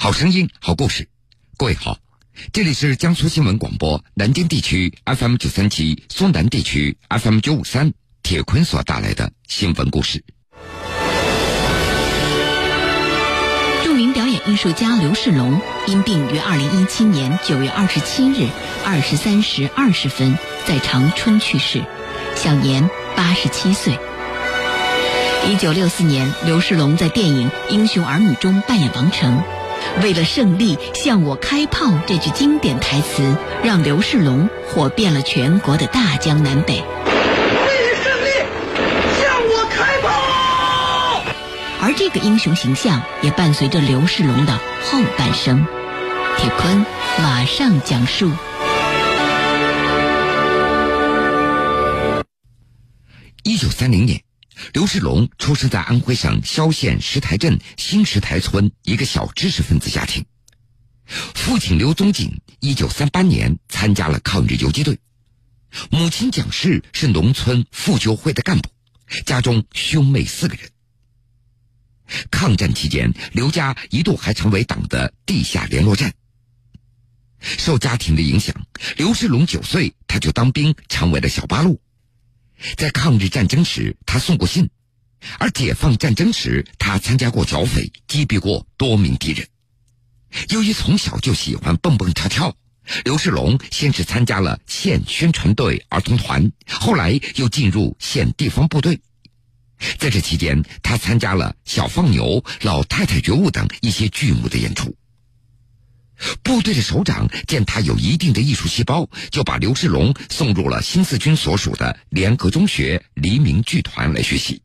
好声音，好故事。各位好，这里是江苏新闻广播南京地区 FM 九三七、苏南地区 FM 九五三。铁坤所带来的新闻故事。著名表演艺术家刘世龙因病于二零一七年九月二十七日二十三时二十分在长春去世，享年八十七岁。一九六四年，刘世龙在电影《英雄儿女》中扮演王成。为了胜利，向我开炮这句经典台词，让刘世龙火遍了全国的大江南北。为了胜利，向我开炮！而这个英雄形象也伴随着刘世龙的后半生。铁坤马上讲述。一九三零年。刘世龙出生在安徽省萧县石台镇新石台村一个小知识分子家庭。父亲刘宗锦一九三八年参加了抗日游击队，母亲蒋氏是农村妇救会的干部，家中兄妹四个人。抗战期间，刘家一度还成为党的地下联络站。受家庭的影响，刘世龙九岁他就当兵，成为了小八路。在抗日战争时，他送过信；而解放战争时，他参加过剿匪，击毙过多名敌人。由于从小就喜欢蹦蹦跳跳，刘世龙先是参加了县宣传队儿童团，后来又进入县地方部队。在这期间，他参加了《小放牛》《老太太觉悟》等一些剧目的演出。部队的首长见他有一定的艺术细胞，就把刘世龙送入了新四军所属的联合中学黎明剧团来学习。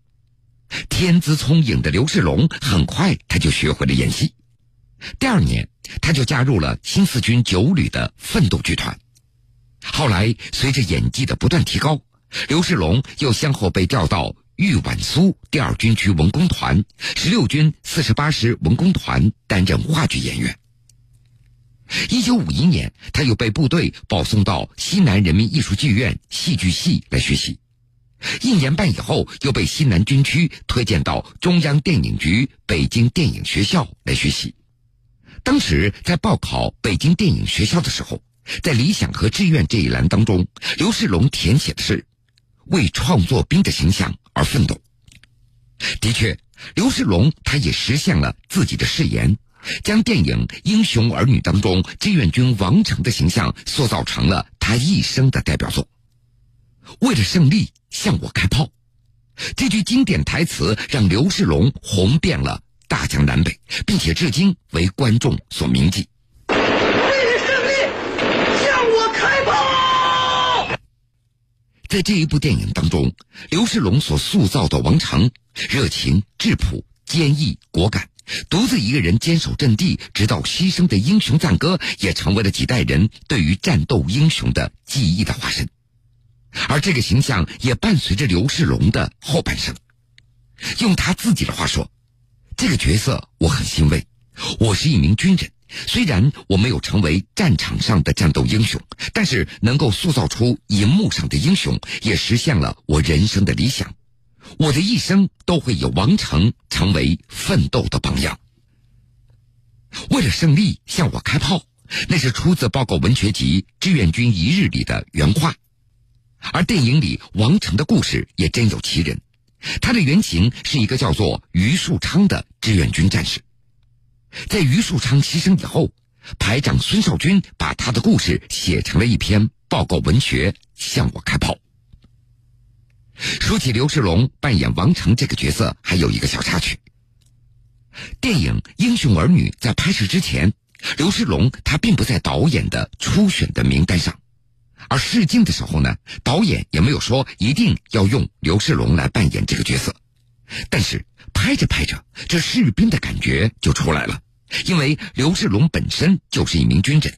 天资聪颖的刘世龙很快他就学会了演戏。第二年，他就加入了新四军九旅的奋斗剧团。后来，随着演技的不断提高，刘世龙又先后被调到豫皖苏第二军区文工团、十六军四十八师文工团担任话剧演员。一九五一年，他又被部队保送到西南人民艺术剧院戏剧系来学习。一年半以后，又被西南军区推荐到中央电影局北京电影学校来学习。当时在报考北京电影学校的时候，在理想和志愿这一栏当中，刘世龙填写的是为创作兵的形象而奋斗。的确，刘世龙他也实现了自己的誓言。将电影《英雄儿女》当中志愿军王成的形象塑造成了他一生的代表作。为了胜利，向我开炮！这句经典台词让刘世龙红遍了大江南北，并且至今为观众所铭记。为了胜利，向我开炮！在这一部电影当中，刘世龙所塑造的王成，热情、质朴、坚毅、果敢。独自一个人坚守阵地，直到牺牲的英雄赞歌，也成为了几代人对于战斗英雄的记忆的化身。而这个形象也伴随着刘世龙的后半生。用他自己的话说：“这个角色我很欣慰，我是一名军人，虽然我没有成为战场上的战斗英雄，但是能够塑造出银幕上的英雄，也实现了我人生的理想。”我的一生都会有王成成为奋斗的榜样。为了胜利，向我开炮，那是出自报告文学集《志愿军一日》里的原话。而电影里王成的故事也真有其人，他的原型是一个叫做于树昌的志愿军战士。在于树昌牺牲以后，排长孙少军把他的故事写成了一篇报告文学《向我开炮》。说起刘世龙扮演王成这个角色，还有一个小插曲。电影《英雄儿女》在拍摄之前，刘世龙他并不在导演的初选的名单上，而试镜的时候呢，导演也没有说一定要用刘世龙来扮演这个角色。但是拍着拍着，这士兵的感觉就出来了，因为刘世龙本身就是一名军人。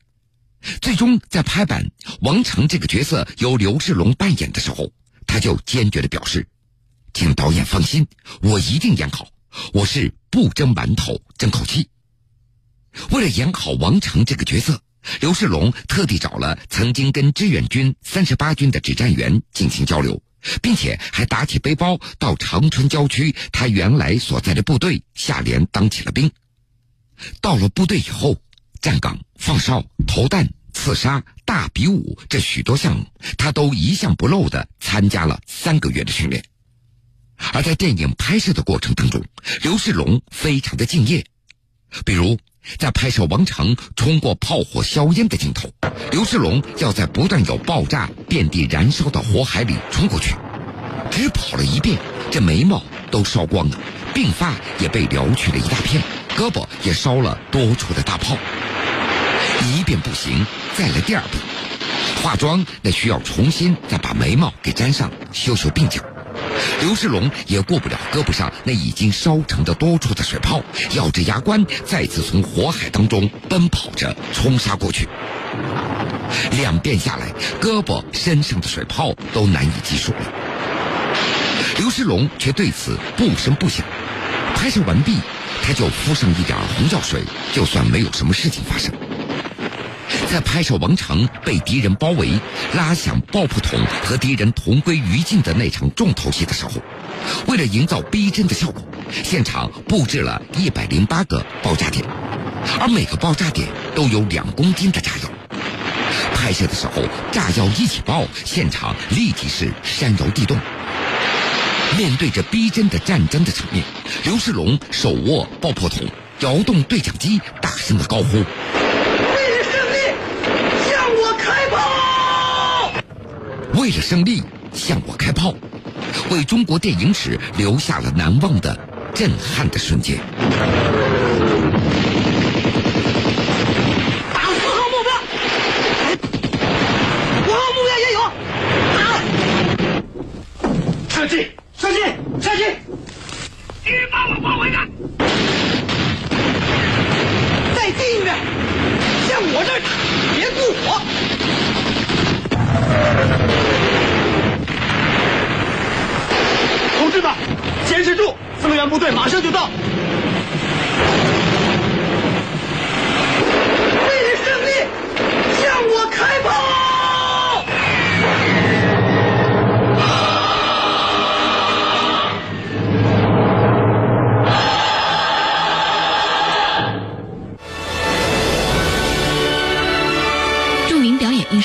最终在拍板王成这个角色由刘世龙扮演的时候。他就坚决的表示：“请导演放心，我一定演好。我是不蒸馒头争口气。”为了演好王成这个角色，刘世龙特地找了曾经跟志愿军三十八军的指战员进行交流，并且还打起背包到长春郊区他原来所在的部队下连当起了兵。到了部队以后，站岗、放哨、投弹、刺杀、大比武这许多项目，他都一项不漏的参加了三个月的训练。而在电影拍摄的过程当中，刘世龙非常的敬业。比如，在拍摄王成冲过炮火硝烟的镜头，刘世龙要在不断有爆炸、遍地燃烧的火海里冲过去，只跑了一遍，这眉毛都烧光了，鬓发也被撩去了一大片，胳膊也烧了多处的大泡。一遍不行，再来第二遍。化妆那需要重新再把眉毛给粘上，修修鬓角。刘世龙也过不了胳膊上那已经烧成的多处的水泡，咬着牙关再次从火海当中奔跑着冲杀过去。两遍下来，胳膊身上的水泡都难以计数了。刘世龙却对此不声不响。拍摄完毕，他就敷上一点红药水，就算没有什么事情发生。在拍摄王成被敌人包围、拉响爆破筒和敌人同归于尽的那场重头戏的时候，为了营造逼真的效果，现场布置了一百零八个爆炸点，而每个爆炸点都有两公斤的炸药。拍摄的时候，炸药一起爆，现场立即是山摇地动。面对着逼真的战争的场面，刘世龙手握爆破筒，摇动对讲机，大声的高呼。为了胜利，向我开炮，为中国电影史留下了难忘的、震撼的瞬间。打四号目标，五号目标也有，打！射击！射击！射击！敌人把我包围了，再近一点，向我这儿打，别顾火。同志们，坚持住，增援部队马上就到。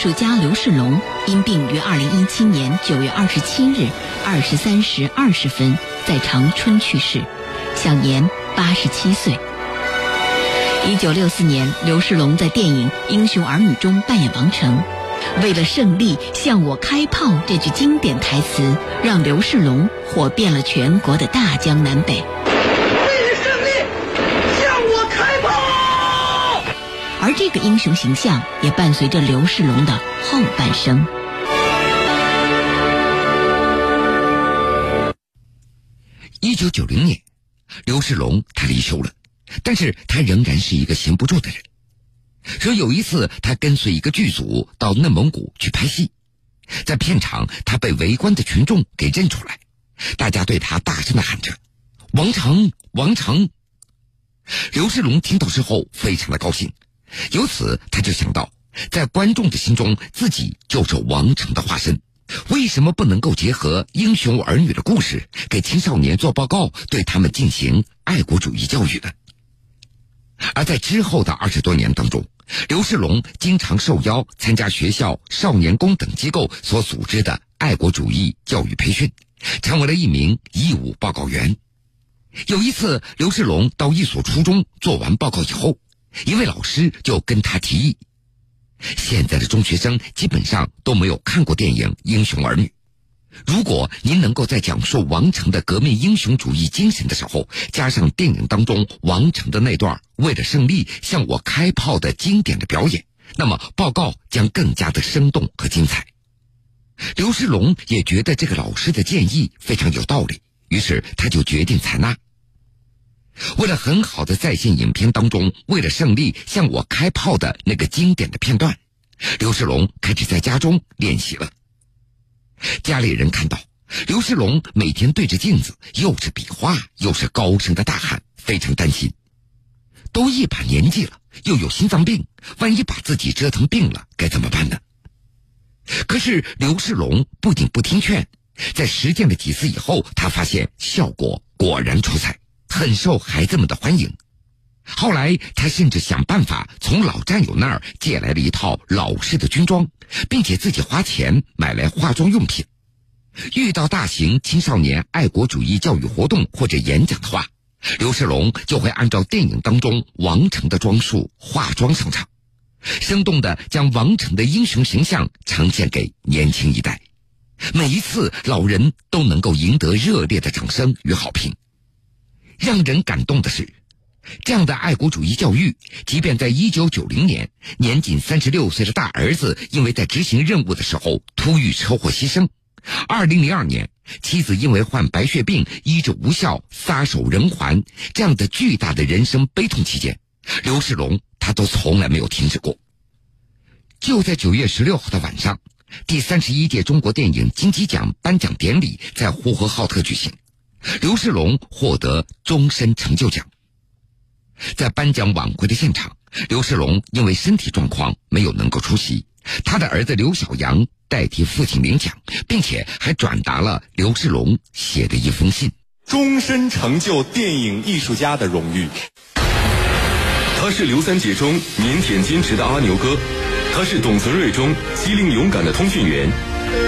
术家刘世龙因病于二零一七年九月二十七日二十三时二十分在长春去世，享年八十七岁。一九六四年，刘世龙在电影《英雄儿女》中扮演王成。为了胜利，向我开炮这句经典台词，让刘世龙火遍了全国的大江南北。为了胜利，向我开炮！而这个英雄形象也伴随着刘世龙的后半生。一九九零年，刘世龙他离休了，但是他仍然是一个闲不住的人。说有一次，他跟随一个剧组到内蒙古去拍戏，在片场，他被围观的群众给认出来，大家对他大声的喊着：“王成，王成！”刘世龙听到之后非常的高兴，由此他就想到，在观众的心中，自己就是王成的化身。为什么不能够结合英雄儿女的故事，给青少年做报告，对他们进行爱国主义教育呢？而在之后的二十多年当中，刘世龙经常受邀参加学校少年宫等机构所组织的爱国主义教育培训，成为了一名义务报告员。有一次，刘世龙到一所初中做完报告以后，一位老师就跟他提议。现在的中学生基本上都没有看过电影《英雄儿女》，如果您能够在讲述王成的革命英雄主义精神的时候，加上电影当中王成的那段为了胜利向我开炮的经典的表演，那么报告将更加的生动和精彩。刘世龙也觉得这个老师的建议非常有道理，于是他就决定采纳。为了很好的再现影片当中为了胜利向我开炮的那个经典的片段，刘世龙开始在家中练习了。家里人看到刘世龙每天对着镜子，又是比划又是高声的大喊，非常担心。都一把年纪了，又有心脏病，万一把自己折腾病了，该怎么办呢？可是刘世龙不仅不听劝，在实践了几次以后，他发现效果果然出彩。很受孩子们的欢迎，后来，他甚至想办法从老战友那儿借来了一套老式的军装，并且自己花钱买来化妆用品。遇到大型青少年爱国主义教育活动或者演讲的话，刘世龙就会按照电影当中王成的装束化妆上场，生动的将王成的英雄形象呈现给年轻一代。每一次，老人都能够赢得热烈的掌声与好评。让人感动的是，这样的爱国主义教育，即便在一九九零年，年仅三十六岁的大儿子因为在执行任务的时候突遇车祸牺牲。二零零二年，妻子因为患白血病医治无效撒手人寰，这样的巨大的人生悲痛期间，刘世龙他都从来没有停止过。就在九月十六号的晚上，第三十一届中国电影金鸡奖颁奖典礼在呼和浩特举行，刘世龙获得终身成就奖。在颁奖晚会的现场，刘世龙因为身体状况没有能够出席，他的儿子刘小阳。代替父亲领奖，并且还转达了刘世龙写的一封信：终身成就电影艺术家的荣誉。他是刘三姐中腼腆坚持的阿牛哥，他是董存瑞中机灵勇敢的通讯员，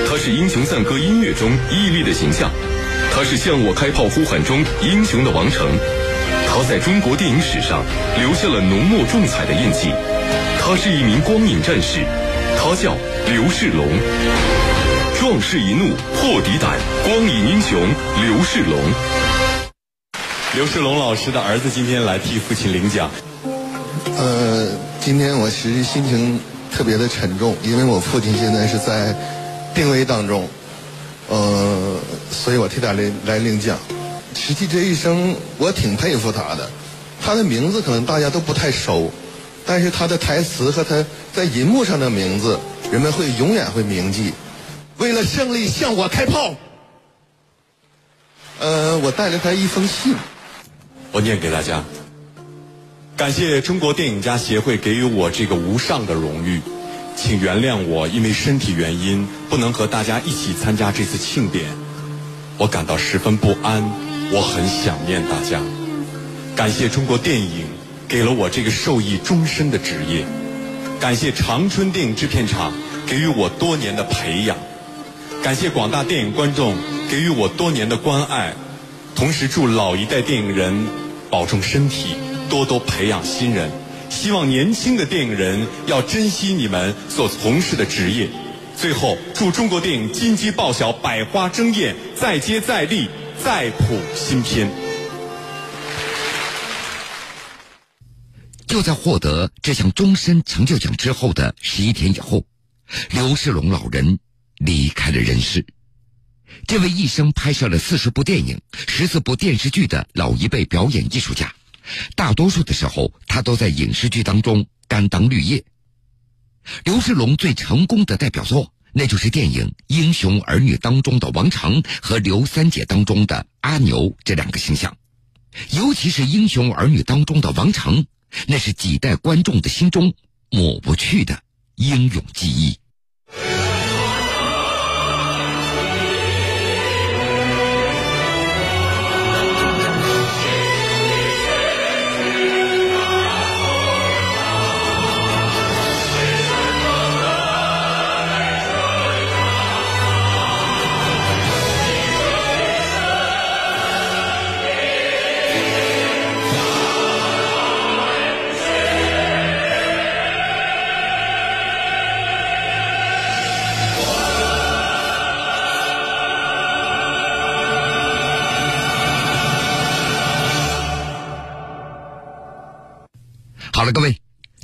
他是英雄赞歌音乐中屹立的形象，他是向我开炮呼喊中英雄的王成，他在中国电影史上留下了浓墨重彩的印记，他是一名光影战士。他叫刘世龙，壮士一怒破敌胆，光影英雄刘世龙。刘世龙老师的儿子今天来替父亲领奖。呃，今天我其实心情特别的沉重，因为我父亲现在是在病危当中，呃，所以我替他来来领奖。实际这一生，我挺佩服他的。他的名字可能大家都不太熟。但是他的台词和他在银幕上的名字，人们会永远会铭记。为了胜利，向我开炮。呃，我带了他一封信，我念给大家。感谢中国电影家协会给予我这个无上的荣誉，请原谅我因为身体原因不能和大家一起参加这次庆典，我感到十分不安，我很想念大家。感谢中国电影。给了我这个受益终身的职业，感谢长春电影制片厂给予我多年的培养，感谢广大电影观众给予我多年的关爱，同时祝老一代电影人保重身体，多多培养新人。希望年轻的电影人要珍惜你们所从事的职业。最后，祝中国电影金鸡报晓，百花争艳，再接再厉，再谱新篇。就在获得这项终身成就奖之后的十一天以后，刘世龙老人离开了人世。这位一生拍摄了四十部电影、十四部电视剧的老一辈表演艺术家，大多数的时候他都在影视剧当中甘当绿叶。刘世龙最成功的代表作，那就是电影《英雄儿女》当中的王成和刘三姐当中的阿牛这两个形象，尤其是《英雄儿女》当中的王成。那是几代观众的心中抹不去的英勇记忆。